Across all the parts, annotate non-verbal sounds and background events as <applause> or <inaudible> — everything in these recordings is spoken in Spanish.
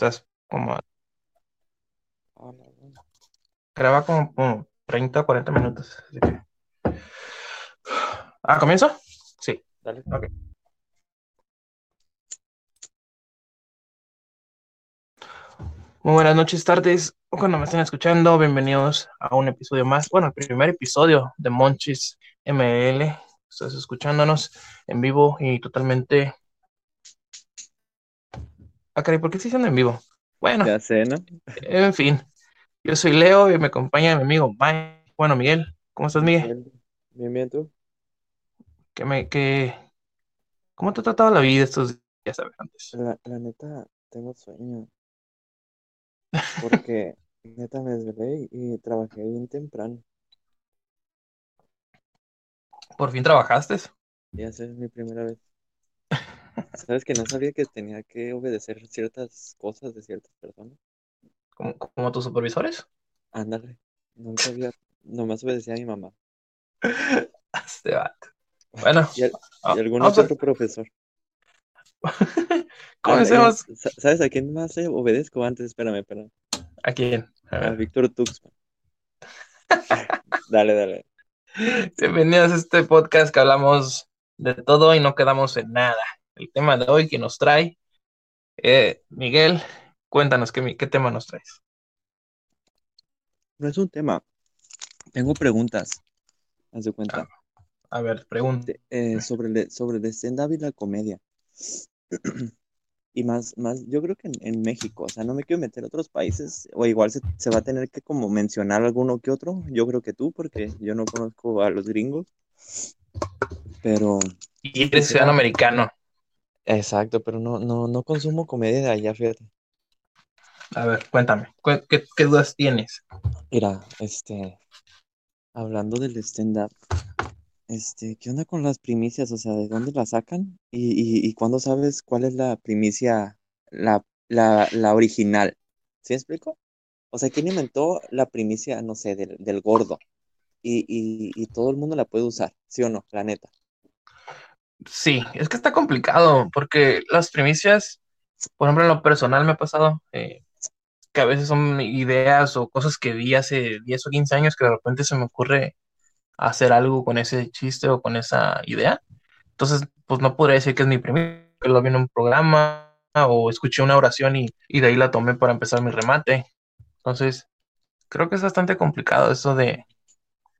Estás como. Ah. Graba como, como 30 o 40 minutos. así que- Ah, ¿comienzo? Sí. Dale. Ok. Muy buenas noches, tardes, cuando me estén escuchando, bienvenidos a un episodio más, bueno, el primer episodio de Monchis ML. Estás escuchándonos en vivo y totalmente. Ah, caray, ¿por qué estoy diciendo en vivo? Bueno, Ya sé, ¿no? en fin, yo soy Leo y me acompaña mi amigo Mike. Bueno, Miguel, ¿cómo estás, Miguel? Bien, bien, tú. ¿Qué me, qué, ¿Cómo te ha tratado la vida estos días, sabes, antes? La, la neta, tengo sueño. Porque <laughs> neta me desvelé y, trabajé bien temprano. ¿Por fin trabajaste? Y esa es mi primera vez. ¿Sabes que no sabía que tenía que obedecer ciertas cosas de ciertas personas? ¿Como, como tus supervisores? Ándale. Nunca había, nomás obedecía a mi mamá. <laughs> Este vato. Bueno, Y, ah, y alguno vamos que a- otro profesor. <laughs> comencemos. Ah, sa- ¿Sabes a quién más eh, obedezco antes? Espérame, espérame. ¿A quién? A A. Víctor Tuxpan. <laughs> Dale, dale. Bienvenidos a este podcast que hablamos de todo y no quedamos en nada. El tema de hoy que nos trae, eh, Miguel, cuéntanos qué, qué tema nos traes. No es un tema. Tengo preguntas. Haz de cuenta. A ver, pregunta. eh, sobre el, sobre el stand-up y la comedia. <clears throat> Y más, más, yo creo que en, en México, o sea, no me quiero meter a otros países, o igual se, se va a tener que como mencionar alguno que otro, yo creo que tú, porque yo no conozco a los gringos, pero, Y eres ciudadano americano. Exacto, pero no, no, no consumo comedia de allá, fíjate. A ver, cuéntame, ¿cu- ¿qué, qué dudas tienes? Mira, este, hablando del stand-up, este, ¿qué onda con las primicias? O sea, ¿de dónde las sacan? ¿Y, y, y cuándo sabes cuál es la primicia, la, la, la original? ¿Sí me explico? O sea, ¿quién inventó la primicia, no sé, del, del gordo? Y, y, y todo el mundo la puede usar, ¿sí o no? La neta. Sí, es que está complicado porque las primicias, por ejemplo, en lo personal me ha pasado eh, que a veces son ideas o cosas que vi hace 10 o 15 años que de repente se me ocurre hacer algo con ese chiste o con esa idea. Entonces, pues no podría decir que es mi primicia, que lo vi en un programa o escuché una oración y, y de ahí la tomé para empezar mi remate. Entonces, creo que es bastante complicado eso de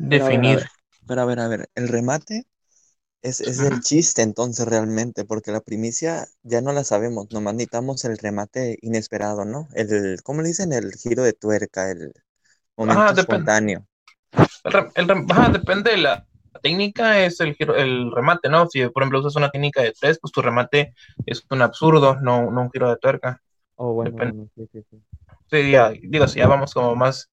Pero a ver, a definir. pero a ver, a ver, el remate es, es el chiste entonces realmente, porque la primicia ya no la sabemos, nomás necesitamos el remate inesperado, ¿no? El, ¿cómo le dicen? El giro de tuerca, el momento Ajá, depende. espontáneo. El el ajá, depende de la técnica, es el, giro- el remate, ¿no? Si, por ejemplo, usas una técnica de tres, pues tu remate es un absurdo, no, no un giro de tuerca. Oh, bueno, sí, sí, sí. Sí, ya, digo, si ya vamos como más,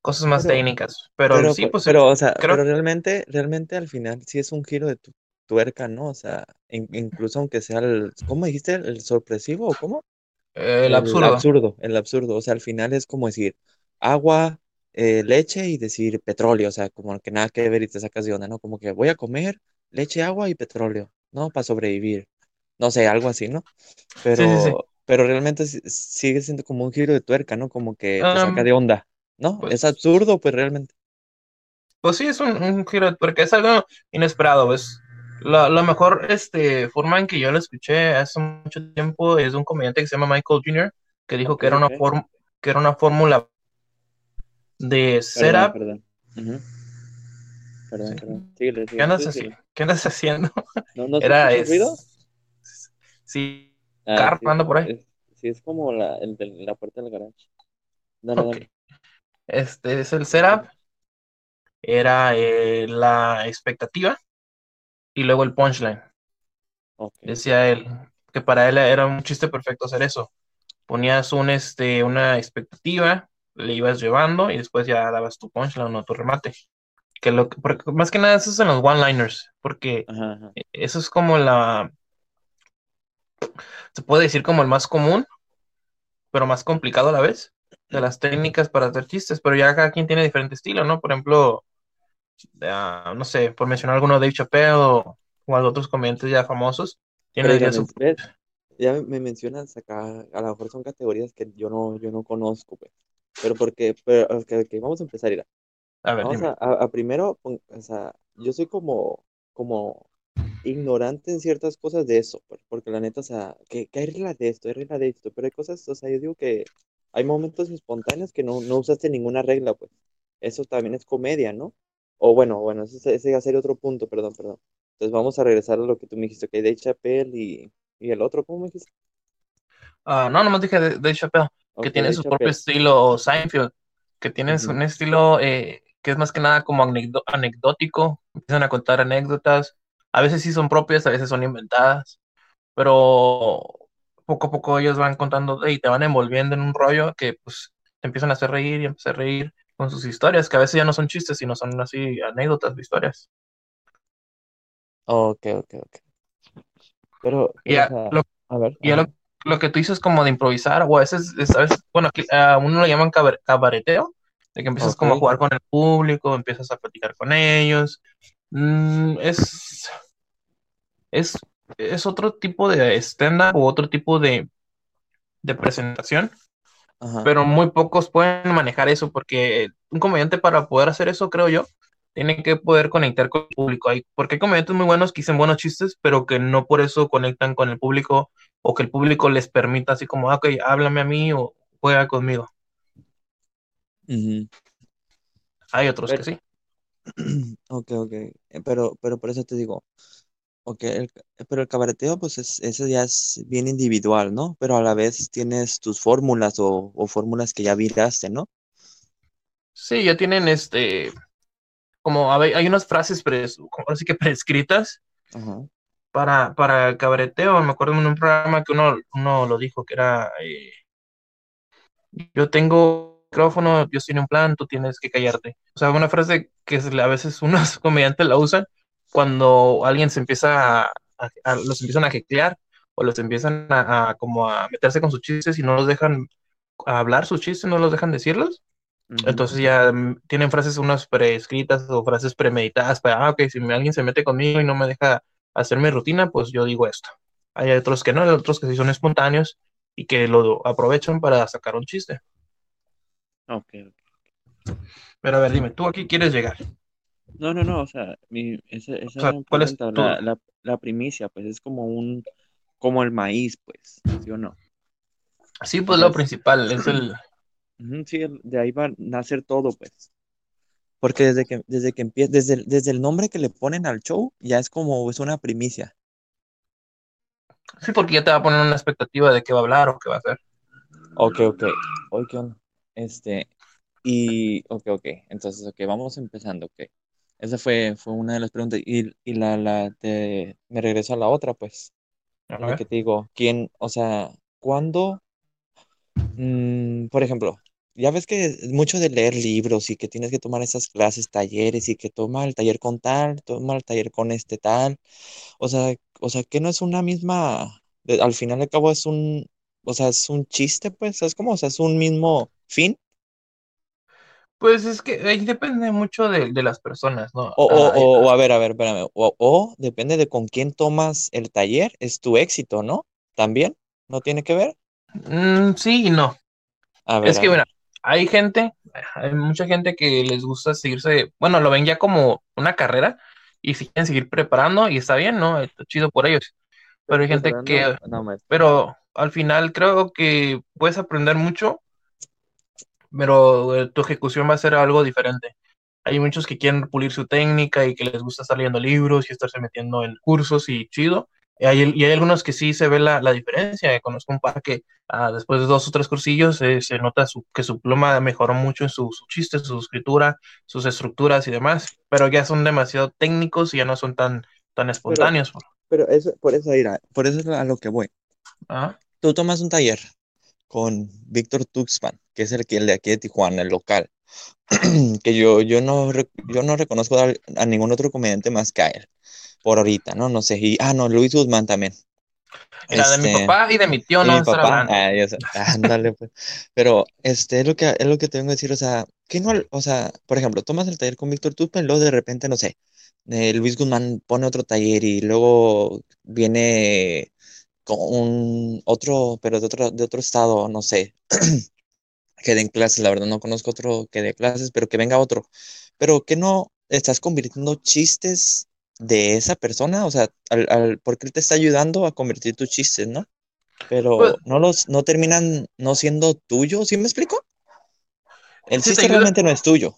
cosas más Pero- técnicas, pero, Pero, sí, pues, pues pero, o sea, creo- pero realmente, realmente al final sí es un giro de tu- tuerca, ¿no? O sea, in- incluso aunque sea el, ¿cómo dijiste? ¿El sorpresivo o cómo? el absurdo. absurdo, el absurdo. O sea, al final es como decir agua, eh, leche y decir petróleo. O sea, como que nada que ver y te sacas de onda, ¿no? Como que voy a comer leche, agua y petróleo, ¿no? Para sobrevivir. No sé, algo así, ¿no? Pero, Sí, sí, sí. pero realmente si- sigue siendo como un giro de tuerca, ¿no? Como que te saca de onda, ¿no? pues- Es absurdo, pues realmente. Pues sí, es un, un giro de tuerca, es algo inesperado, ¿ves? La, la mejor este, forma en que yo lo escuché hace mucho tiempo es de un comediante que se llama Michael Jr., que dijo que era una ok. forma, que era una fórmula de Perdón, setup. perdón. Perdón, Sí. perdón. Síguele, ¿Qué andas síguele. ¿Qué andas <laughs> haciendo? ¿No, no Era es, ruido? sí, Ah, carro sí, anda por ahí. es, sí, es como la, el de la puerta del garage. Dale, Ok. dale. Este es el setup, era eh, la expectativa y luego el punchline. Decía él que para él era un chiste perfecto hacer eso. Ponías un, este, una expectativa, le ibas llevando y después ya dabas tu punchline o tu remate. Que lo, que- más que nada eso es en los one-liners, porque Ajá, ajá. eso es como la, se puede decir como el más común, pero más complicado a la vez, de las técnicas para hacer chistes, pero ya cada quien tiene diferente estilo, ¿no? Por ejemplo, ah, no sé, por mencionar alguno, Dave Chappelle o, o otros comediantes ya famosos, Pero tienen ya su... ¿ves? ya me mencionas acá, a lo mejor son categorías que yo no, yo no conozco, pues. Pero porque, pero, ok, ok, vamos a empezar, Ira. A ver, Vamos a, a- a primero, o sea, yo soy como, como ignorante en ciertas cosas de eso, pues, porque la neta, o sea, que, que hay reglas de esto, hay reglas de esto, pero hay cosas, o sea, yo digo que hay momentos espontáneos que no, no usaste ninguna regla, pues. Eso también es comedia, ¿no? O bueno, bueno, ese, ese va a ser otro punto, perdón, perdón. Entonces vamos a regresar a lo que tú me dijiste, que Dave Chappelle y, y el otro, ¿cómo me dijiste? Ah, no, nomás dije de, de Chappelle, que tiene Dave su propio estilo Seinfeld, que tiene Ujú. un estilo eh, que es más que nada como anecdótico, empiezan a contar anécdotas, a veces sí son propias, a veces son inventadas, pero poco a poco ellos van contando y te van envolviendo en un rollo que pues te empiezan a hacer reír y empiezas a reír con sus historias, que a veces ya no son chistes, sino son así anécdotas, historias. Ok, ok, ok. Pero, Y pero, o ya, sea, lo, a ver, ya lo, lo que tú dices como de improvisar, o a veces, bueno, aquí a uno lo llaman cabar- cabareteo, de que empiezas como a jugar con el público, empiezas a platicar con ellos. Mm, es, es, es otro tipo de stand-up o otro tipo de, de presentación, ajá. pero muy pocos pueden manejar eso porque un comediante para poder hacer eso, creo yo, tiene que poder conectar con el público. Hay, porque hay comediantes muy buenos que dicen buenos chistes, pero que no por eso conectan con el público o que el público les permita así como, "Ah, ok, háblame a mí o juega conmigo. Hay otros que sí. <clears throat> ok, ok. Eh, Pero, pero por eso te digo, ok, el, pero el cabareteo, pues es, eso ya es bien individual, ¿no? Pero a la vez tienes tus fórmulas o, o fórmulas que ya viraste, ¿no? Sí, ya tienen este, como a ve- hay unas frases pres, como así que prescritas Ajá. para, para el cabareteo. Me acuerdo en un programa que uno, uno lo dijo, que era, eh, yo tengo micrófono, yo tiene un plan, tú tienes que callarte. O sea, una frase que a veces <laughs> unos comediantes la usan cuando alguien se empieza a, a- los empiezan a heclear o los empiezan a, a como a meterse con sus chistes y no los dejan hablar sus chistes, no los dejan decirlos. Entonces ya mm, tienen frases unas preescritas o frases premeditadas para, ah, ok, si alguien se mete conmigo y no me deja hacer mi rutina, pues yo digo esto. Hay otros que no, hay otros que sí son espontáneos y que lo aprovechan para sacar un chiste. Ok. Pero a ver, dime, ¿tú aquí quieres llegar? No, no, no, o sea, mi, esa, O esa sea, ¿cuál es tu...? la, la, la primicia, pues es como un, como el maíz, pues, ¿sí o no? Sí, pues lo principal es el... sí, de ahí va a nacer todo, pues. Porque desde que, desde que empieza, desde, el- desde el nombre que le ponen al show, ya es como, es una primicia. Sí, porque ya te va a poner una expectativa de qué va a hablar o qué va a hacer. Ok, ok. Oye, ¿qué onda? Este, y, ok, ok. Entonces, ok, vamos empezando, ok. Esa fue, fue una de las preguntas. Y, y la, la, te, me regreso a la otra, pues. A la que te digo, ¿quién, o sea, cuándo, mm, por ejemplo, ya ves que es mucho de leer libros y que tienes que tomar esas clases, talleres y que toma el taller con tal, toma el taller con este tal. O sea, o sea, que no es una misma, de- al final y al cabo es un, o sea, es un chiste, pues, ¿sabes cómo? O sea, es un mismo fin. Pues es que ahí depende mucho de, de las personas, ¿no? O, o, Ah, o, o, a ver, a ver, espérame. O, o depende de con quién tomas el taller, es tu éxito, ¿no? ¿También? ¿No tiene que ver? mm, sí y no. A ver, Es a que, ver. mira, hay gente, hay mucha gente que les gusta seguirse, bueno, lo ven ya como una carrera y si quieren seguir preparando y está bien, ¿no? Está chido por ellos. Pero hay gente que, no, pero al final creo que puedes aprender mucho, pero eh, tu ejecución va a ser algo diferente. Hay muchos que quieren pulir su técnica y que les gusta estar leyendo libros y estarse metiendo en cursos y chido. Y hay, y hay algunos que sí se ve la, la diferencia. Conozco un par que ah, después de dos o tres cursillos eh, se nota su- que su pluma mejoró mucho en su, su chiste, su escritura, sus estructuras y demás, pero ya son demasiado técnicos y ya no son tan, tan Pero, espontáneos. pero eso, por eso, Ira, por eso es a lo que voy. Ah, Tú tomas un taller con Víctor Tuxpan, que es el que el de aquí de Tijuana, el local. <clears throat> que yo, yo no, yo no reconozco a, a ningún otro comediante más que a él, por ahorita, ¿no? No sé, y, ah, no, Luis Guzmán también. Mira, de mi Este, papá y de mi tío no mi papá, ah, ya ándale, pues. Pero, este, es lo que, es lo que tengo que decir, o sea, que no, o sea, por ejemplo, tomas el taller con Víctor Tuxpan luego de repente, no sé, eh, Luis Guzmán pone otro taller y luego viene con un otro, pero de otro, de otro estado, no sé, <clears throat> que den clases, la verdad no conozco otro que dé clases, pero que venga otro. Pero que no estás convirtiendo chistes de esa persona, o sea, al, al, porque él te está ayudando a convertir tus chistes, ¿no? Pero Pues- no los, no terminan no siendo tuyos, ¿sí me explico? El Sí, chiste realmente no es tuyo.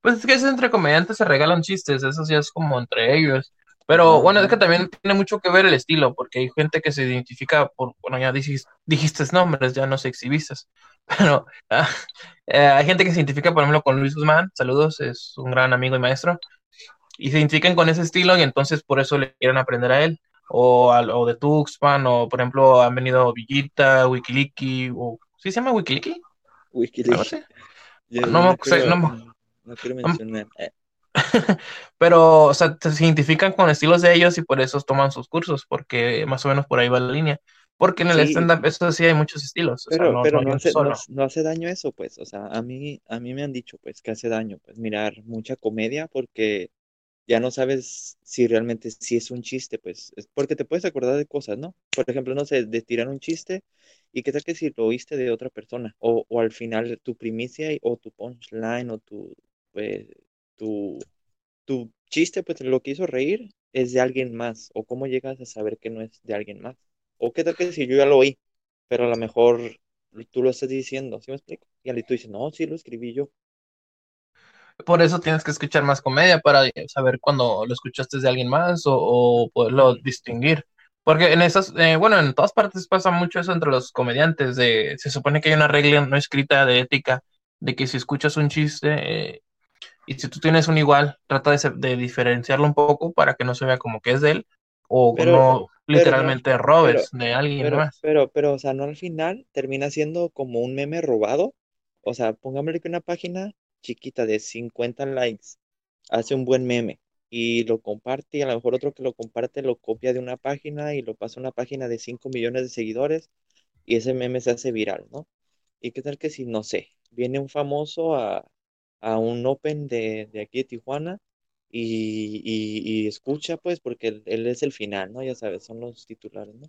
Pues es que es entre comediantes se regalan chistes, eso sí es como entre ellos. Pero bueno, es que también tiene mucho que ver el estilo, porque hay gente que se identifica por, bueno, ya dijiste, dijiste nombres, ya no se exhibiste, <laughs> pero ah, eh, hay gente que se identifica, por ejemplo, con Luis Guzmán, saludos, es un gran amigo y maestro, y se identifican con ese estilo y entonces por eso le quieren aprender a él, o, al- o de Tuxpan, o por ejemplo han venido Villita, Wikiliki, o ¿sí se llama Wikiliki? Wikileaks. así. Yo No no, no no quiero no- mencionar. <laughs> Pero, o sea, se identifican con estilos de ellos y por eso toman sus cursos, porque más o menos por ahí va la línea. Porque en el Sí. stand-up, eso sí hay muchos estilos, o sea, Pero, no, pero no hace, no, no hace daño eso, pues. O sea, a mí, a mí me han dicho, pues, que hace daño, pues, mirar mucha comedia porque ya no sabes si realmente sí es un chiste, pues. Es porque te puedes acordar de cosas, ¿no? Por ejemplo, no sé, de tirar un chiste y qué tal que si lo oíste de otra persona o, o al final tu primicia o tu punchline o tu, pues, tu, tu chiste, pues, lo que hizo reír es de alguien más o cómo llegas a saber que no es de alguien más. O qué tal que si yo ya lo oí pero a lo mejor tú lo estás diciendo, ¿sí me explico? Y al tú dices, no, sí lo escribí yo. Por eso tienes que escuchar más comedia para saber cuando lo escuchaste de alguien más o, o poderlo distinguir. Porque en esas, eh, bueno, en todas partes pasa mucho eso entre los comediantes, de, se supone que hay una regla no escrita de ética, de que si escuchas un chiste eh, y si tú tienes un igual, trata de, diferenciarlo un poco para que no se vea como que es de él o Pero- no pero literalmente robes de alguien Pero, más. pero, pero, o sea, no al final termina siendo como un meme robado. O sea, pongámosle que una página chiquita de 50 likes hace un buen meme y lo comparte y a lo mejor otro que lo comparte lo copia de una página y lo pasa a una página de 5 millones de seguidores y ese meme se hace viral, ¿no? ¿Y qué tal que si, no sé, viene un famoso a, a un Open de, de aquí de Tijuana y, y- y escucha, pues, porque él, él es el final, ¿no? Ya sabes, son los titulares, ¿no?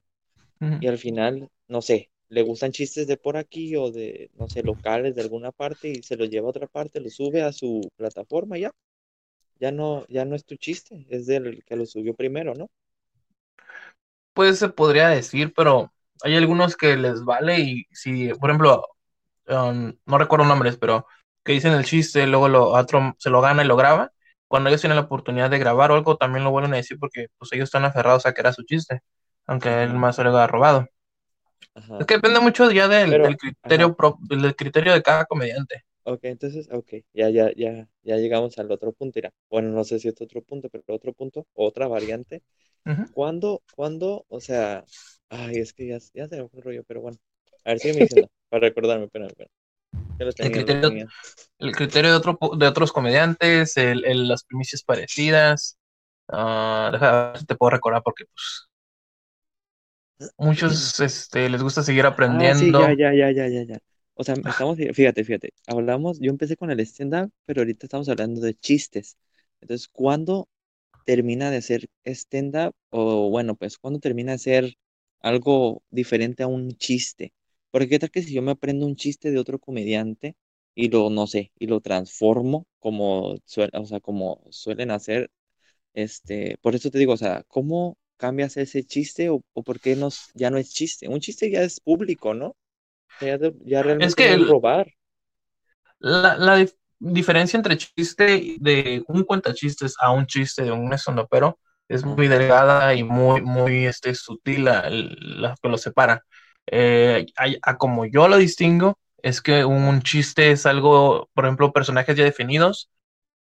Y al final, no sé, le gustan chistes de por aquí o de, no sé, locales de alguna parte y se los lleva a otra parte, lo sube a su plataforma ya. Ya no, ya no es tu chiste, es del que lo subió primero, ¿no? Pues se podría decir, pero hay algunos que les vale y si, por ejemplo, um, no recuerdo nombres, pero que dicen el chiste, luego lo otro se lo gana y lo graba. Cuando ellos tienen la oportunidad de grabar o algo, también lo vuelven a decir porque pues ellos están aferrados a que era su chiste, aunque él más se lo haya robado. Ajá. Es que depende mucho ya del, Pero, del criterio pro- del criterio de cada comediante. Ok, entonces, ok, ya, ya, ya, ya llegamos al otro punto, mira. Bueno, no sé si es otro punto, pero otro punto, otra variante. Ujú. ¿Cuándo, cuándo, o sea, ay, es que ya, ya se me fue el rollo, pero bueno. A ver, sígueme diciendo, <laughs> para recordarme, espérame, espérame. El criterio, tenía. el criterio de, otro, de otros comediantes, el, el- las primicias parecidas. ah, deja ver si te puedo recordar porque pues muchos <clears throat> este, les gusta seguir Ah, sí, aprendiendo. ya, ya, ya, ya, ya, ya. O sea, estamos, fíjate, fíjate, hablamos, yo empecé con el stand-up, pero ahorita estamos hablando de chistes. Entonces, ¿cuándo termina de ser stand-up? O bueno, pues, ¿cuándo termina de ser algo diferente a un chiste? Porque qué tal que si yo me aprendo un chiste de otro comediante y lo, no sé, y lo transformo como, suel- o sea, como suelen hacer, este, por eso te digo, o sea, ¿cómo cambias ese chiste o, o por qué ya no es chiste? Un chiste ya es público, ¿no? Ya, Es realmente que es el- robar. la, la dif- diferencia entre chiste de un cuentachistes a un chiste de un pero es muy delgada y muy, muy este, sutil la, la que lo separa. Eh, como yo lo distingo, es que un chiste es algo, por ejemplo, personajes ya definidos,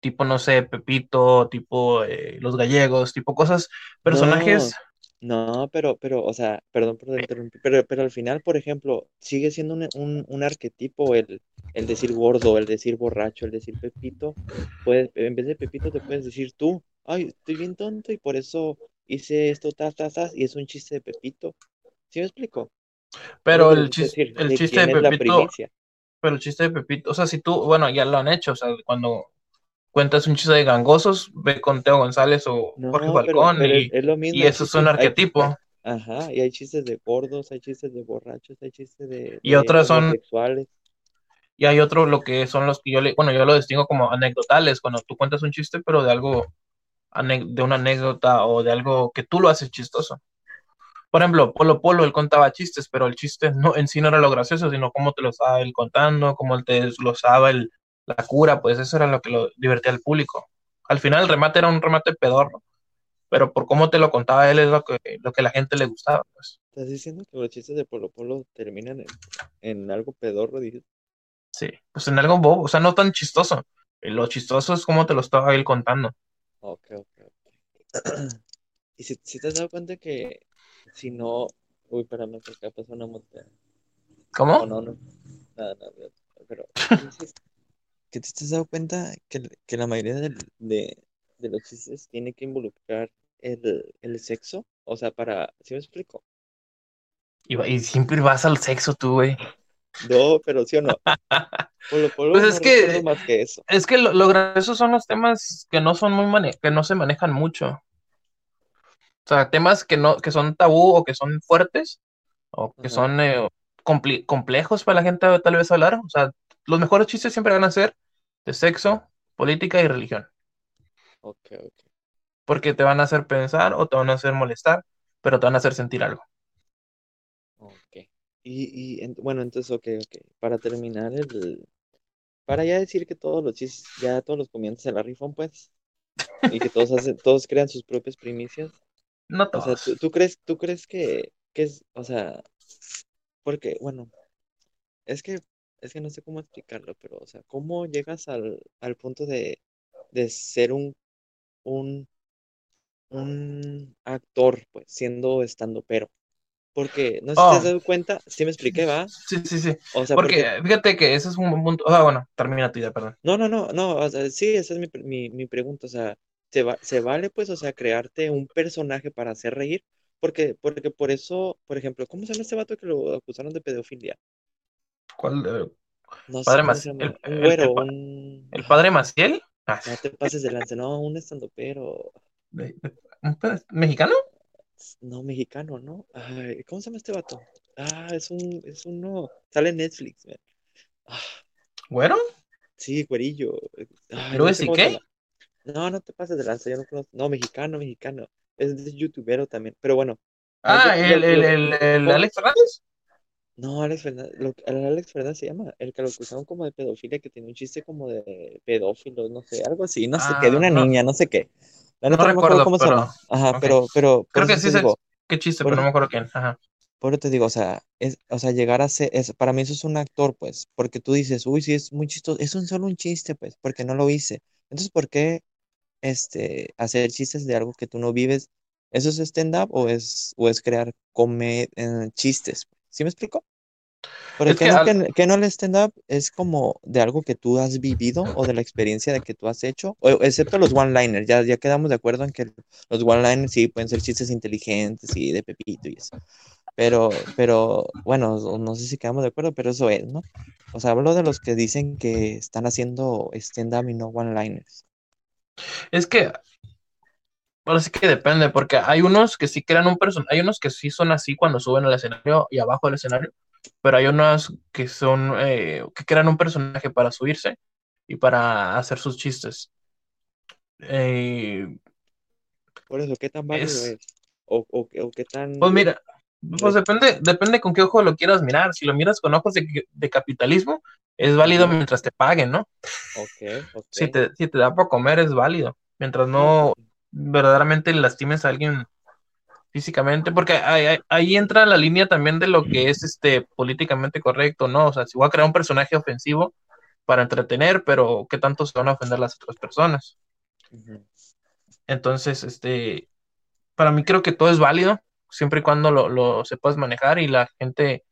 tipo, no sé, Pepito, tipo eh, los gallegos, tipo cosas, personajes. No, pero, pero, o sea, perdón por interrumpir, pero, pero al final, por ejemplo, sigue siendo un, un, un arquetipo el, el decir gordo, el decir borracho, el decir Pepito. Puedes, en vez de Pepito te puedes decir tú, ay, estoy bien tonto y por eso hice esto, tas, tas, tas, y es un chiste de Pepito. ¿Sí me explico? Pero el decir, el ¿de chiste de Pepito, pero el chiste de Pepito, o sea, si tú, bueno, ya lo han hecho, o sea, cuando cuentas un chiste de gangosos, ve con Teo González o Jorge No, Falcón pero y, es, lo mismo y el eso es un. Hay- arquetipo. Ajá, y hay chistes de gordos, hay chistes de borrachos, hay chistes de, Y de otros son, homosexuales. y hay otros lo que son los que yo le, bueno, yo lo distingo como anecdotales, cuando tú cuentas un chiste, pero de algo, de una anécdota o de algo que tú lo haces chistoso. Por ejemplo, Polo Polo, él contaba chistes, pero el chiste no, en sí no era lo gracioso, sino cómo te lo estaba él contando, cómo él te desglosaba el, la cura, pues eso era lo que lo divertía al público. Al final el remate era un remate pedorro, pero por cómo te lo contaba él es lo que, lo que a la gente le gustaba, pues. ¿Estás diciendo que los chistes de Polo Polo terminan en, en algo pedorro? Dije, Sí, pues en algo bobo, o sea, no tan chistoso. Lo chistoso es cómo te lo estaba él contando. ok, ok, ok. <clears throat> Y si, si te has dado cuenta que si no... Uy, espérame, que acá pasó una montaña. No, ¿Cómo? no, no. Nada, nada, pero... <laughs> ¿Que te has dado cuenta que, que la mayoría de, de los chistes tiene que involucrar el, el sexo? O sea, para... ¿Sí me explico? Y, y siempre vas al sexo tú, güey. No, pero sí o no. <laughs> Polo Polo Pues no es que- recuerdo más que eso. Es que lo, lo gracioso son los temas que no son muy mane- que no se manejan mucho. O sea, temas que no, que son tabú o que son fuertes o que son eh, compli- complejos para la gente tal vez hablar. O sea, los mejores chistes siempre van a ser de sexo, política y religión. Ok, ok. Porque te van a hacer pensar o te van a hacer molestar, pero te van a hacer sentir algo. Ok. Y, y en- bueno, entonces, ok, ok. Para terminar el... Para ya decir que todos los chistes, ya todos los comediantes se la rifan, pues. Y que todos hacen, todos crean sus propias primicias. No O sea, todos. ¿tú, tú crees, tú crees que, que es, o sea, porque, bueno, es que, es que no sé cómo explicarlo, pero, o sea, ¿cómo llegas al, al punto de, de ser un, un, un actor, pues, siendo estando pero? Porque, no sé si te Oh. has dado cuenta, sí me expliqué, ¿va? Sí, sí, sí. O sea, Porque porque, fíjate que ese es un punto. Ah, bueno, termina tu idea, perdón. no, no, no, no, o sea, sí, esa es mi, mi, mi pregunta, o sea, ¿se va, se vale, pues, o sea, crearte un personaje para hacer reír? Porque, porque por eso, por ejemplo, ¿cómo se llama este vato que lo acusaron de pedofilia? ¿Cuál? eh, No sé padre llama. el, güero, el un... el padre Maciel? Ah, No te pases de lance, no, un estandopero. de- de- ¿un pe- ¿Mexicano? No, mexicano, ¿no? Ay, ¿cómo se llama este vato? Ah, es un, es uno. Sale en Netflix, man. Ah, ¿Güero? sí, güerillo. Ay, no ¿Luis sé C.K.? llama. No, no te pases de lanza, yo no conozco. No, mexicano, mexicano. Es de youtubero también. Pero bueno. Ah, el, el, el, el. Alex Fernández. No, Alex Fernández, lo, el Alex Fernández se llama, el que lo acusaron como de pedofilia, que tiene un chiste como de pedófilos, no sé, algo así, no sé qué, de Ah, una no, niña, no sé qué. No no acuerdo recuerdo, cómo se pero. llama. Ajá, Ok. pero, pero, Creo que sí te sé digo, qué chiste, por, pero no me acuerdo quién. Ajá. por eso te digo, o sea, es, o sea, llegar a ser, es, para mí eso es un actor, pues, porque tú dices, uy, sí, es muy chistoso, es un solo un chiste, pues, porque no lo hice. Entonces, ¿por qué, este, hacer chistes de algo que tú no vives? ¿Eso es stand-up o es, o es crear come, eh, chistes? ¿Sí me explico? Porque que no, al- que, que no el stand-up es como de algo que tú has vivido o de la experiencia de que tú has hecho, o- excepto los one-liners, ya, ya quedamos de acuerdo en que los one-liners sí pueden ser chistes inteligentes y de Pepito y eso. Pero, pero, bueno, no no sé si quedamos de acuerdo, pero eso es, ¿no? O sea, hablo de los que dicen que están haciendo stand-up y no one-liners. Es que, ahora sí que depende, porque hay unos que sí crean un personaje, hay unos que sí son así cuando suben al escenario y abajo del escenario, pero hay unos que son, eh, que crean un personaje para subirse y para hacer sus chistes. Eh, Por eso, ¿qué tan válido es, es? O, o, o qué tan... pues mira, pues depende, depende con qué ojo lo quieras mirar. Si lo miras con ojos de, de capitalismo, es válido mientras te paguen, ¿no? Si te, si te da para comer, es válido. Mientras no verdaderamente lastimes a alguien físicamente, porque ahí, ahí- entra la línea también de lo que es este políticamente correcto, ¿no? O sea, si voy a crear un personaje ofensivo para entretener, pero ¿qué tanto se van a ofender las otras personas? Entonces, este, para mí creo que todo es válido, siempre y cuando lo, lo sepas manejar y la gente,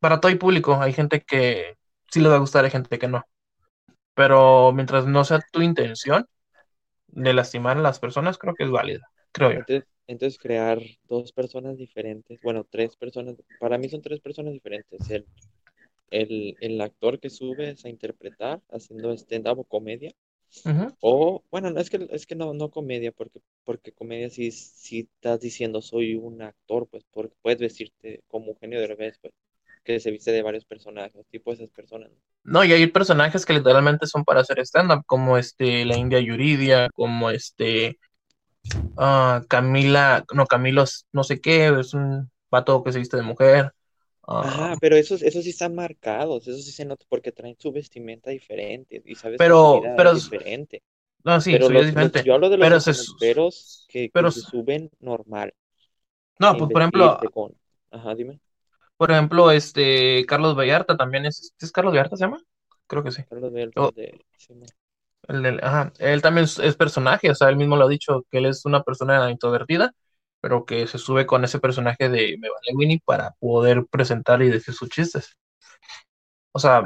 para todo hay público, hay gente que sí le va a gustar, hay gente que no. Pero mientras no sea tu intención de lastimar a las personas, creo que es válida, creo yo. Entonces, entonces crear dos personas diferentes, bueno, tres personas, para mí son tres personas diferentes. El, el, el actor que subes a interpretar haciendo stand-up o comedia O, bueno, es que, es que no, no comedia, porque, porque comedia sí, sí estás diciendo soy un actor, pues, porque puedes vestirte como Eugenio Derbez, pues, que se viste de varios personajes, tipo esas personas. No, y hay personajes que literalmente son para hacer stand-up, como este, la India Yuridia, como este, uh, Camila, no, Camilo, no sé qué, es un vato que se viste de mujer. Ajá, pero esos, esos sí están marcados, eso sí se nota porque traen su vestimenta diferente y sabes pero, pero, es diferente. No, sí, pero los, diferente. yo hablo de los pero que, pero, se suben normal. No, pues por ejemplo. Ajá, dime. Por ejemplo, este Carlos Vallarta también es. ¿Es Carlos Vallarta se llama? Creo que sí. Carlos Vallarta oh. de... el ajá, él también es, personaje, o sea, él mismo lo ha dicho que él es una persona introvertida pero que se sube con ese personaje de Me Vale Winnie para poder presentar y decir sus chistes. O sea,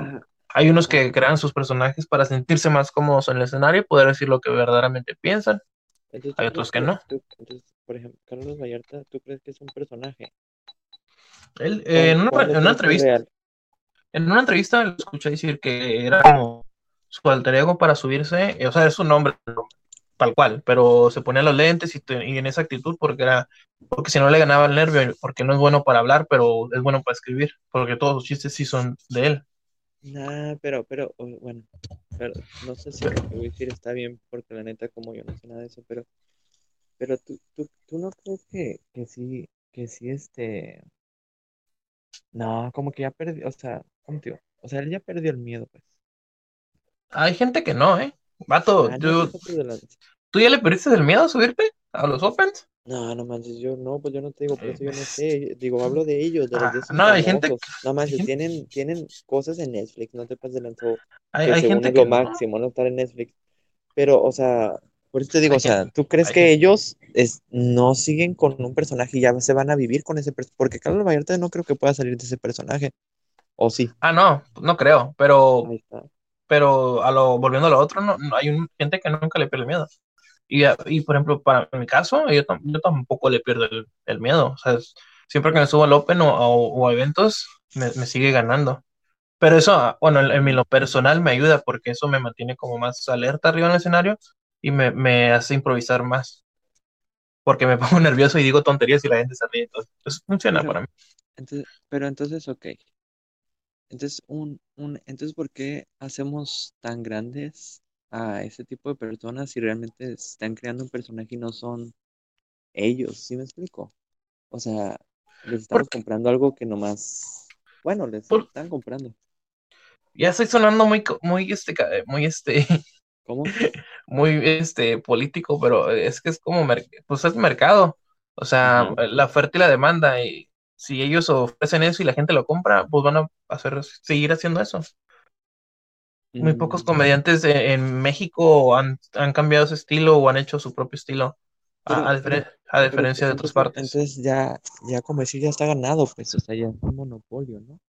hay unos que crean sus personajes para sentirse más cómodos en el escenario y poder decir lo que verdaderamente piensan. hay otros que no. por ejemplo, Carlos Vallarta, ¿tú crees que es un personaje? Él, eh, en, una, entrevista, en una entrevista lo escuché decir que era como su alter ego para subirse, o sea, es su nombre, tal cual, pero se ponía los lentes y, en esa actitud porque era, porque si no le ganaba el nervio, porque no es bueno para hablar, pero es bueno para escribir, porque todos los chistes sí son de él. Nah, pero, pero, bueno, pero no sé si lo que voy a decir está bien, porque la neta, como yo no sé nada de eso, pero, pero tú, tú, tú no crees que, que sí, que sí, este, no, como que ya perdió, o sea, ¿cómo te O sea, él ya perdió el miedo, pues. Hay gente que no, ¿eh? Vato, ah, ¿tú ya le perdiste el miedo a subirte a los Opens? No, no manches, yo no, pues yo no te digo, por eso yo no sé. Digo, hablo de ellos, de los ah, No, hay gente. No manches, tienen, tienen cosas en Netflix, no te pases de. Hay, hay gente es lo máximo, no estar en Netflix. Pero, o sea, por eso te digo, o sea, ¿tú crees que ellos es, no siguen con un personaje y ya se van a vivir con ese personaje? Porque Carlos Vallarta no creo que pueda salir de ese personaje. ¿O sí? Ah, no, no creo, pero Ahí está pero a lo, volviendo a lo otro, no, hay un, gente que nunca le pierde miedo. Y, y por ejemplo, para mi caso, yo, yo tampoco le pierdo el, miedo. O sea, siempre que me subo al Open o, o, a eventos, me, me, sigue ganando. Pero eso, bueno, en, en, lo personal me ayuda porque eso me mantiene como más alerta arriba en el escenario y me, me hace improvisar más. Porque me <laughs> pongo nervioso y digo tonterías y la gente se ríe. Entonces, eso funciona para mí. Entonces, pero entonces, ok, entonces, un, un, entonces, ¿por qué hacemos tan grandes a ese tipo de personas si realmente están creando un personaje y no son ellos? ¿Sí me explico? O sea, les estamos comprando algo que nomás, bueno, les están comprando. Ya estoy sonando muy, muy, este, muy, este, <laughs> ¿Cómo? muy, este, político, pero es que es como, pues es mercado. O sea, la oferta y la demanda, y si ellos ofrecen eso y la gente lo compra, pues van a hacer, seguir haciendo eso. Muy pocos comediantes en México han, cambiado ese estilo o han hecho su propio estilo, a, diferencia de otras partes. Entonces ya, ya como decir, ya está ganado, pues, o sea, ya es un monopolio, ¿no?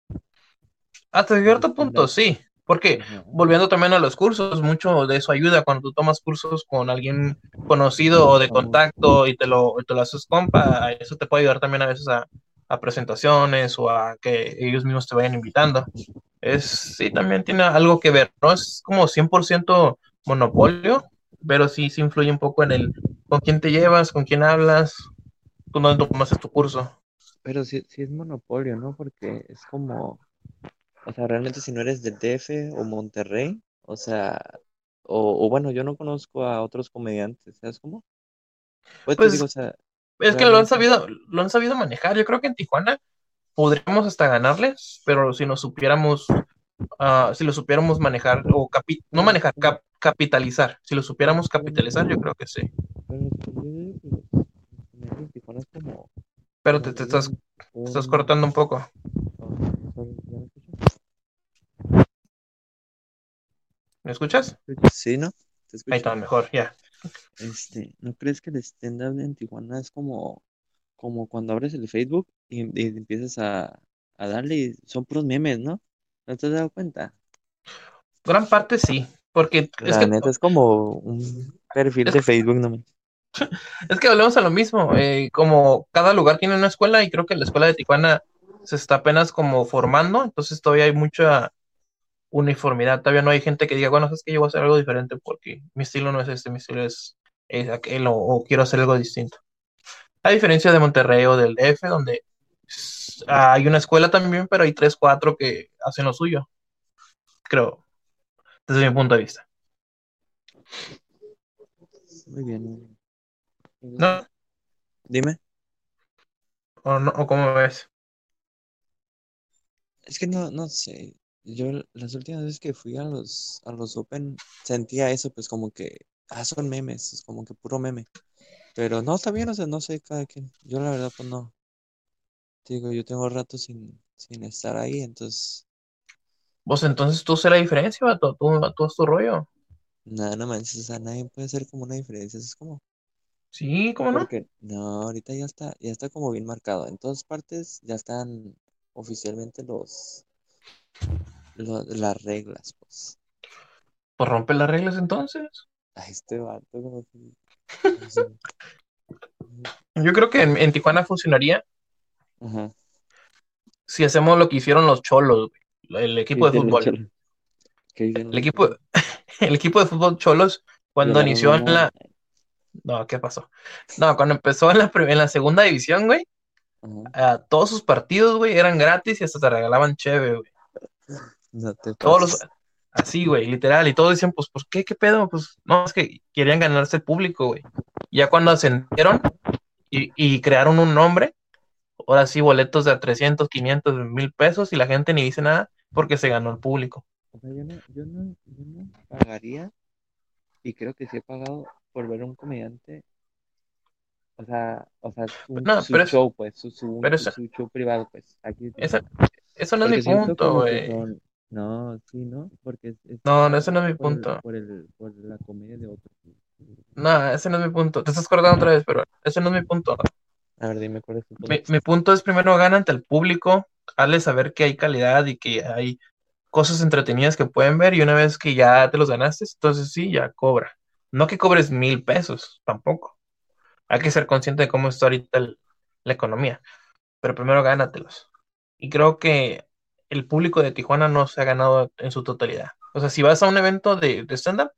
Hasta cierto punto, sí. Porque volviendo también a los cursos, mucho de eso ayuda cuando tú tomas cursos con alguien conocido o de contacto y te lo, te lo haces compa, eso te puede ayudar también a veces a, a presentaciones o a que ellos mismos te vayan invitando. Es, sí, también tiene algo que ver, no es como 100% monopolio, pero sí, sí influye un poco en el con quién te llevas, con quién hablas, tú no tomas tu curso. Pero sí, sí es monopolio, ¿no? Porque es como, o sea, realmente si no eres de DF o Monterrey, o sea, o, bueno, yo no conozco a otros comediantes, ¿sabes cómo? Pues, pues digo, o sea, es que lo han sabido, lo han sabido manejar. Yo creo que en Tijuana podríamos hasta ganarles, pero si nos supiéramos, uh, si lo supiéramos manejar, o no manejar, capitalizar. Si lo supiéramos capitalizar, yo creo que sí. Pero te, te estás, te estás cortando un poco. ¿Me escuchas? Sí, ¿no? Ahí está, mejor, ya. Este, ¿no crees que el stand-up en Tijuana es como, como cuando abres el Facebook y, empiezas a, darle y son puros memes, ¿no? ¿No te has dado cuenta? Gran parte sí, porque es que neta es como un perfil de Facebook, no <laughs> Es que volvemos a lo mismo, eh, como cada lugar tiene una escuela y creo que la escuela de Tijuana se está apenas como formando, entonces todavía hay mucha uniformidad. Todavía no hay gente que diga, bueno, es que yo voy a hacer algo diferente porque mi estilo no es este, mi estilo es, es aquel o, o quiero hacer algo distinto. A diferencia de Monterrey o del DF, donde hay una escuela también, pero hay tres, cuatro que hacen lo suyo. Creo, desde mi punto de vista. Muy bien. ¿No? Dime. ¿O, no, o cómo ves? Es que no, no sé. Yo las últimas veces que fui a los, a los Open sentía eso, pues como que, ah, son memes, es como que puro meme. Pero no, está bien, o sea, no sé cada quien. Yo la verdad, pues no. Digo, yo tengo rato sin, sin estar ahí, entonces, Vos entonces tú sé la diferencia, vato, tú, tú haz tu rollo. nada, no manches, o sea, nadie puede hacer como una diferencia. Es como, Sí, ¿cómo no? porque, no, ahorita ya está, ya está como bien marcado. En todas partes ya están oficialmente los, lo- las reglas, pues. Pues rompe las reglas entonces. Ay, este vato, como que. <laughs> Yo creo que en, en Tijuana funcionaría si hacemos lo que hicieron los cholos, el ¿Qué equipo de fútbol. El equipo, <laughs> el equipo de fútbol cholos, cuando inició en la. No, ¿qué pasó? No, cuando empezó en la, en la segunda división, güey, a todos sus partidos, güey, eran gratis y hasta te regalaban cheve, güey. No te Todos los. Así, güey, literal. Y todos decían, pues, ¿por qué? ¿Qué pedo? Pues, no, es que querían ganarse el público, güey. Ya cuando ascendieron y, y crearon un nombre, ahora sí, boletos de a 300, 500, mil pesos y la gente ni dice nada porque se ganó el público. O sea, yo no, yo no, yo no pagaría, y creo que sí he pagado por ver a un comediante, o sea, o sea, su, No, su pero es- show, pues, su, su, pero su, show privado, pues, aquí. Esa- eso no es mi punto, güey. son- No, sí, ¿no? Porque es, es No, no, ese no es mi por el- punto. Por, el, por la comedia de otro. No, ese no es mi punto. Te estás acordando otra vez, pero ese no es mi punto. A ver, dime cuál es tu punto. Mi, mi punto es primero gana ante el público, hazle saber que hay calidad y que hay cosas entretenidas que pueden ver y una vez que ya te los ganaste, entonces sí, ya cobra. No que cobres mil pesos, tampoco. Hay que ser consciente de cómo está ahorita el- la economía, pero primero gánatelos. Y creo que el público de Tijuana no se ha ganado en su totalidad. O sea, si vas a un evento de, de stand-up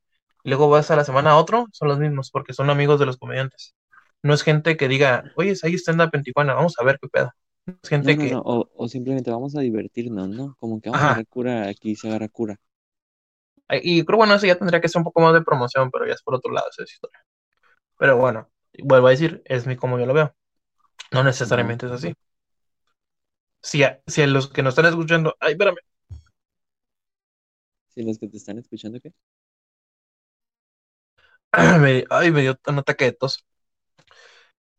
luego vas a la semana a otro, son los mismos porque son amigos de los comediantes. No es gente que diga, oye, hay stand-up en Tijuana, vamos a ver qué pedo. Es gente no, que, no, o, o simplemente vamos a divertirnos, ¿no? Como que vamos a agarrar cura, aquí se agarra cura. y creo, bueno, eso ya tendría que ser un poco más de promoción, pero ya es por otro lado esa es historia. Pero bueno, vuelvo a decir, es mi como yo lo veo. No necesariamente es así. Si a, si a los que nos están escuchando, ay, espérame, Si los que te están escuchando, ¿qué? <clears throat> me, ay, me dio un ataque de tos.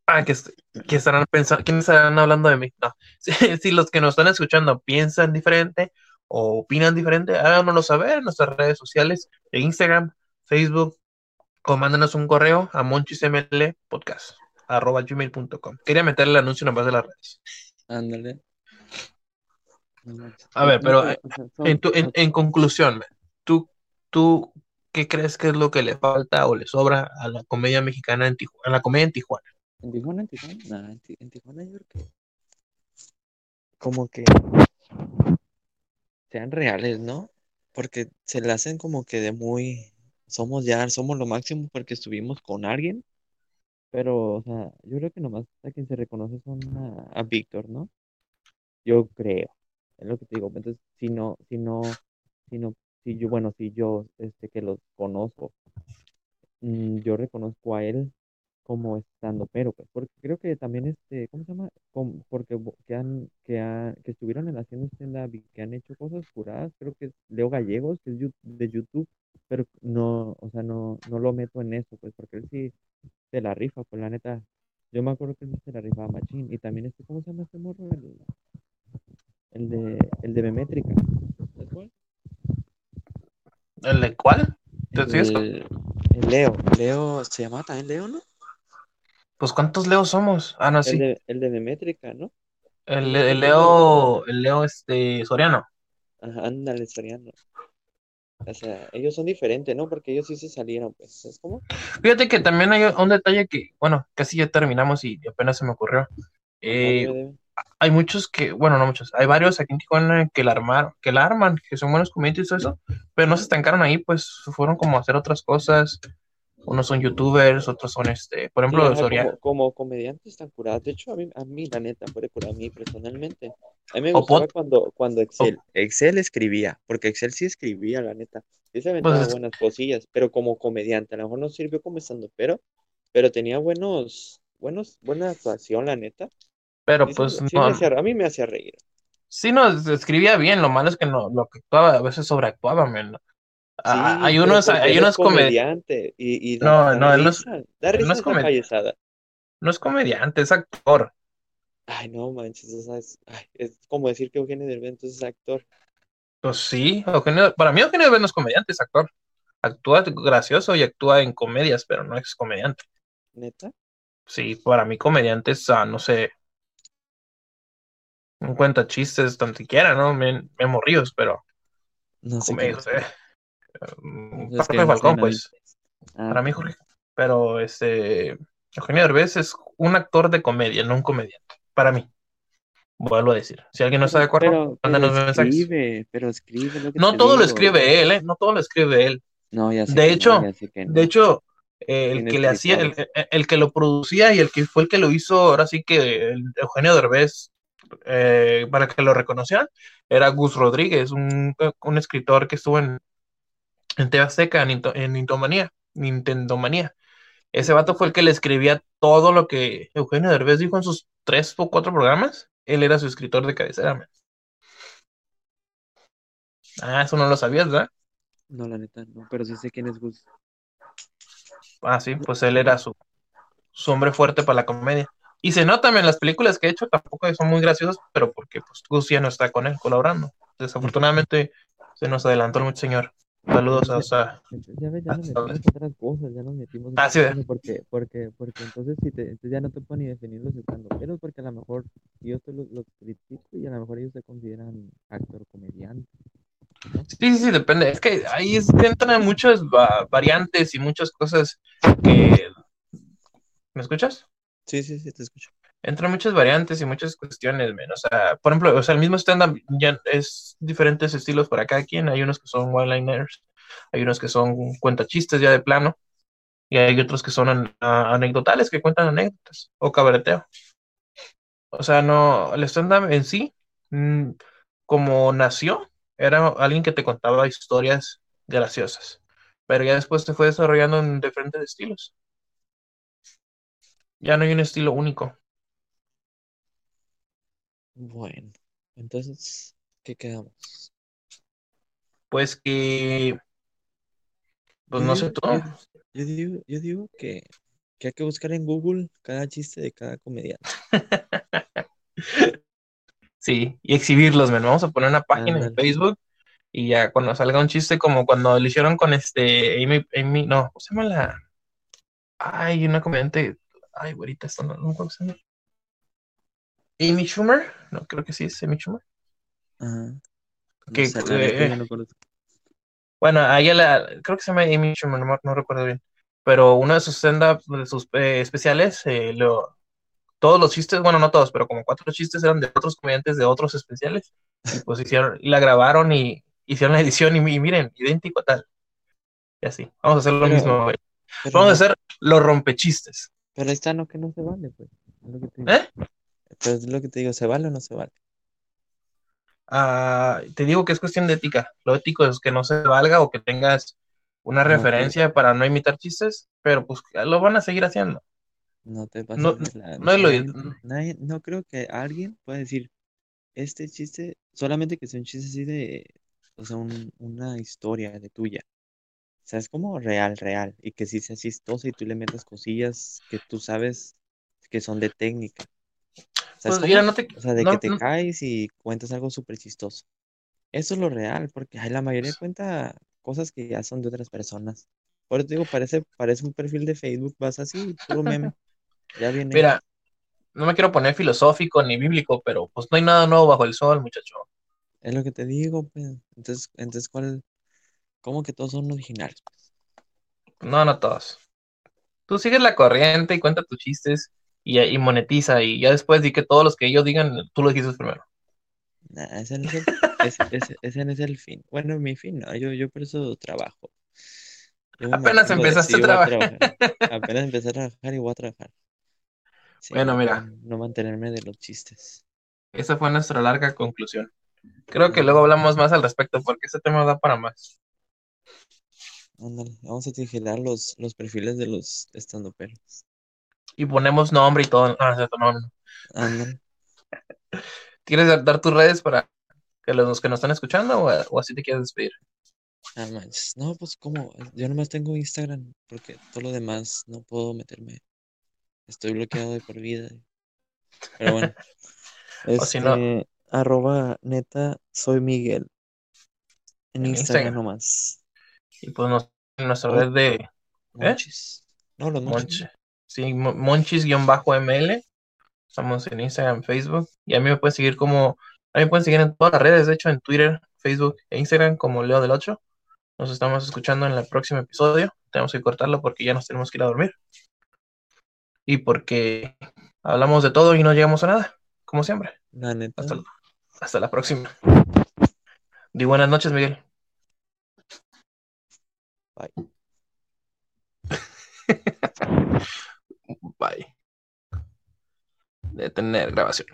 Ah, que, que estarán pensando, ¿quiénes estarán hablando de mí? No. <laughs> Si, si los que nos están escuchando piensan diferente o opinan diferente, háganoslo saber en nuestras redes sociales, de Instagram, Facebook, o mándenos un correo a monchismlpodcast, arroba gmail.com. Quería meterle el anuncio en base de las redes. Ándale. A ver, pero, eh, son- En, tu- en, conclusión, ¿tú, ¿tú qué crees que es lo que le falta o le sobra a la comedia mexicana en Tijuana, a la comedia en Tijuana? ¿En Tijuana? ¿En Tijuana? Nah, en Tijuana yo creo que como que sean reales, ¿no? Porque se le hacen como que de muy, somos ya, somos lo máximo porque estuvimos con alguien, pero, o sea, yo creo que nomás a quien se reconoce son a, a Víctor, ¿no? Yo creo, lo que te digo, entonces, si no, si no, si no, si yo, bueno, si yo, este, que los conozco, mm, yo reconozco a él como estando, pero pues, porque creo que también este, ¿cómo se llama? Porque que han, que ha- que estuvieron en haciendo stand-up y que han hecho cosas curadas, creo que Leo Gallegos, que es de YouTube, pero no, o sea, no, no lo meto en eso, pues, porque él sí se la rifa, pues la neta, yo me acuerdo que él se la rifaba machín, y también este, ¿cómo se llama este morro? El de, el de Memétrica. ¿El de cuál? ¿Te sigues con- El, el Leo, Leo, se llamaba también Leo, ¿no? Pues ¿cuántos Leos somos? Ah, no, El sí. de, el de Memétrica, ¿no? El, el Leo, el Leo este, Soriano. Ajá, ándale, Soriano. O sea, ellos son diferentes, ¿no? Porque ellos sí se salieron, pues. ¿Sabes cómo? Fíjate que también hay un detalle que, bueno, casi ya terminamos y apenas se me ocurrió. Eh, dime, dime. Hay muchos que, bueno, no muchos, hay varios aquí en Tijuana que la armaron, que la arman, que son buenos comediantes y todo eso, pero no se estancaron ahí, pues fueron como a hacer otras cosas. Unos son youtubers, otros son este, por ejemplo, Sí, Soria. como, como comediantes están curados. De hecho, a mí, a mí la neta, puede curar a mí personalmente. A mí me O gustaba cuando, cuando Excel, Excel escribía, porque Excel sí escribía, la neta. Sí se aventaba Pues es- buenas cosillas, pero como comediante, a lo mejor no sirvió como estando, pero, pero tenía buenos, buenos, buena actuación, la neta. Pero Sí, pues me no, hacía- a mí me hacía reír. sí nos escribía bien, lo malo es que no, lo que actuaba, a veces sobreactuaba. Ah, Sí, hay unos, hay unos comediantes, comediante y, y da, no, no, él no es, él no es comediante, no es comediante, es actor. Ay, no manches, es, ay, es como decir que Eugenio Derbez entonces es actor. Pues sí, Eugenio, para mí Eugenio Derbez no es comediante, es actor. Actúa gracioso y actúa en comedias, pero no es comediante. ¿Neta? Sí, para mí comediante es, ah, no sé, un cuenta chistes, tan siquiera, ¿no? Me, me morríos, pero No sé quién es. eh, Falcón, pues, Ah, para mí Jorge. Pero este, Eugenio Derbez es un actor de comedia, no un comediante, para mí. Vuelvo a decir. Si alguien no está de acuerdo, pero, pero mándanos mensajes. escribe, pero escribe lo que No todo lo escribe él, ¿eh? No todo lo escribe él. No, ya sé De no, hecho, ya sé que de hecho, eh, el que le hacía, el- el que lo producía y el que fue el que lo hizo, ahora sí que el Eugenio Derbez, eh, para que lo reconocieran, era Gus Rodríguez, un, un escritor que estuvo en, en TV Azteca, en, en Nintomanía, Nintendomanía. Ese vato fue el que le escribía todo lo que Eugenio Derbez dijo en sus tres o cuatro programas. Él era su escritor de cabecera. man. Ah, eso no lo sabías, ¿verdad? No, la neta, no, pero sí sé quién es Gus. Ah, sí, pues él era su, su hombre fuerte para la comedia. Y se nota en las películas que he hecho, tampoco son muy graciosas, pero porque pues Gus ya no está con él colaborando. Desafortunadamente se nos adelantó el mucho señor. Saludos a, o sea, Ya ves, ya nos metimos en otras cosas, ya nos metimos en Ah, sí, porque, porque, porque entonces si te, entonces ya no te puedo ni definir los estandoperos porque a lo mejor yo te los, los critico y a lo mejor ellos se consideran actor comediante. Sí, sí, sí, depende. Es que ahí entran muchas va- variantes y muchas cosas que... ¿Me escuchas? Sí, sí, sí, te escucho. Entran muchas variantes y muchas cuestiones, men. O sea, por ejemplo, o sea, el mismo stand-up ya es diferentes estilos para cada quien. Hay unos que son one-liners, hay unos que son cuentachistes ya de plano, y hay otros que son an- anecdotales, que cuentan anécdotas, o cabareteo. O sea, no, el stand-up en sí, mm, como nació, era alguien que te contaba historias graciosas, pero ya después se fue desarrollando en diferentes estilos. Ya no hay un estilo único. Bueno, entonces, ¿qué quedamos? Pues que, pues Yo no digo, sé tú. yo, yo digo, yo digo que, que hay que buscar en Google cada chiste de cada comediante. <laughs> Sí, y exhibirlos, men. Vamos a poner una página en. Facebook y ya cuando salga un chiste como cuando lo hicieron con este Amy, Amy, no, ¿cómo se llama la? Ay, una comediante, ay, güerita, esto no, no me. Amy Schumer, no, creo que sí es Amy Schumer. Ajá. No Que, sé, eh, no. Bueno, a ella la, creo que se llama Amy Schumer, no, recuerdo bien. Pero uno de sus stand-up, de sus eh, especiales, eh, lo, todos los chistes, bueno, no todos, pero como cuatro chistes eran de otros comediantes de otros especiales. Y pues hicieron, y la grabaron y hicieron la edición y, mi- miren, idéntico a tal. Y así. Vamos a hacer lo Pero- mismo. Pero, Vamos a hacer los rompechistes. Pero ahí está, no, que no se vale, pues. Es lo que te digo. ¿Eh? Pero es lo que te digo, ¿se vale o no se vale? Ah, te digo que es cuestión de ética. Lo ético es que no se valga o que tengas una No, referencia para no imitar chistes, pero pues lo van a seguir haciendo. No te pases No- la- no lo- nadie- nadie- no creo que alguien pueda decir este chiste, solamente que sea un chiste así de, o sea, un- una historia de tuya. O sea, es como real, real, y que sí sea chistoso y tú le metas cosillas que tú sabes que son de técnica. ¿Sabes Pues cómo? mira, no te, O sea, de no- que te no- caes y cuentas algo súper chistoso. Eso es lo real, porque ay, la mayoría Pues cuenta cosas que ya son de otras personas. Por eso te digo, parece, parece un perfil de Facebook, vas así, puro meme. <laughs> Ya viene. Mira, no me quiero poner filosófico ni bíblico, pero pues no hay nada nuevo bajo el sol, muchacho. Es lo que te digo, pues. Entonces, entonces ¿cuál? ¿Cómo que todos son originales? pues? No, no todos. Tú sigues la corriente y cuenta tus chistes y, y monetiza. Y ya después di que todos los que ellos digan, tú lo dijiste primero. Nah, ese no es el, ese, ese- ese no es el fin. Bueno, mi fin, no, yo, yo por eso trabajo. Yo Apenas de empezaste a trabajar. Apenas empecé a trabajar y voy a trabajar. Sí, Bueno, no, mira. no, no mantenerme de los chistes. Esa fue nuestra larga conclusión. Creo que luego hablamos más al respecto porque este tema da para más. Ándale, vamos a vigilar los, los perfiles de los estandoperos. Y ponemos nombre y todo. No, no. Ándale. <laughs> ¿Quieres dar, tus redes para que los que nos están escuchando o, o así te quieres despedir? Ah, manches. No, pues como, yo nomás tengo Instagram, porque todo lo demás no puedo meterme. Estoy bloqueado de por vida. Pero bueno, <laughs> O si no- este, arroba neta, soy Miguel. En En Instagram Instagram. nomás. Y pues nos, en nuestra Oh. red de Monchis. No, los monchis. Monchi. Sí, Mo- Monchis-ML. Estamos en Instagram, Facebook. Y a mí me pueden seguir como. A mí me pueden seguir en todas las redes, de hecho, en Twitter, Facebook e Instagram, como Leo del 8. Nos estamos escuchando en el próximo episodio. Tenemos que cortarlo porque ya nos tenemos que ir a dormir. Y porque hablamos de todo y no llegamos a nada, como siempre. La neta. Hasta, hasta la próxima. Di buenas noches, Miguel. Bye. <laughs> Bye. Detener grabación.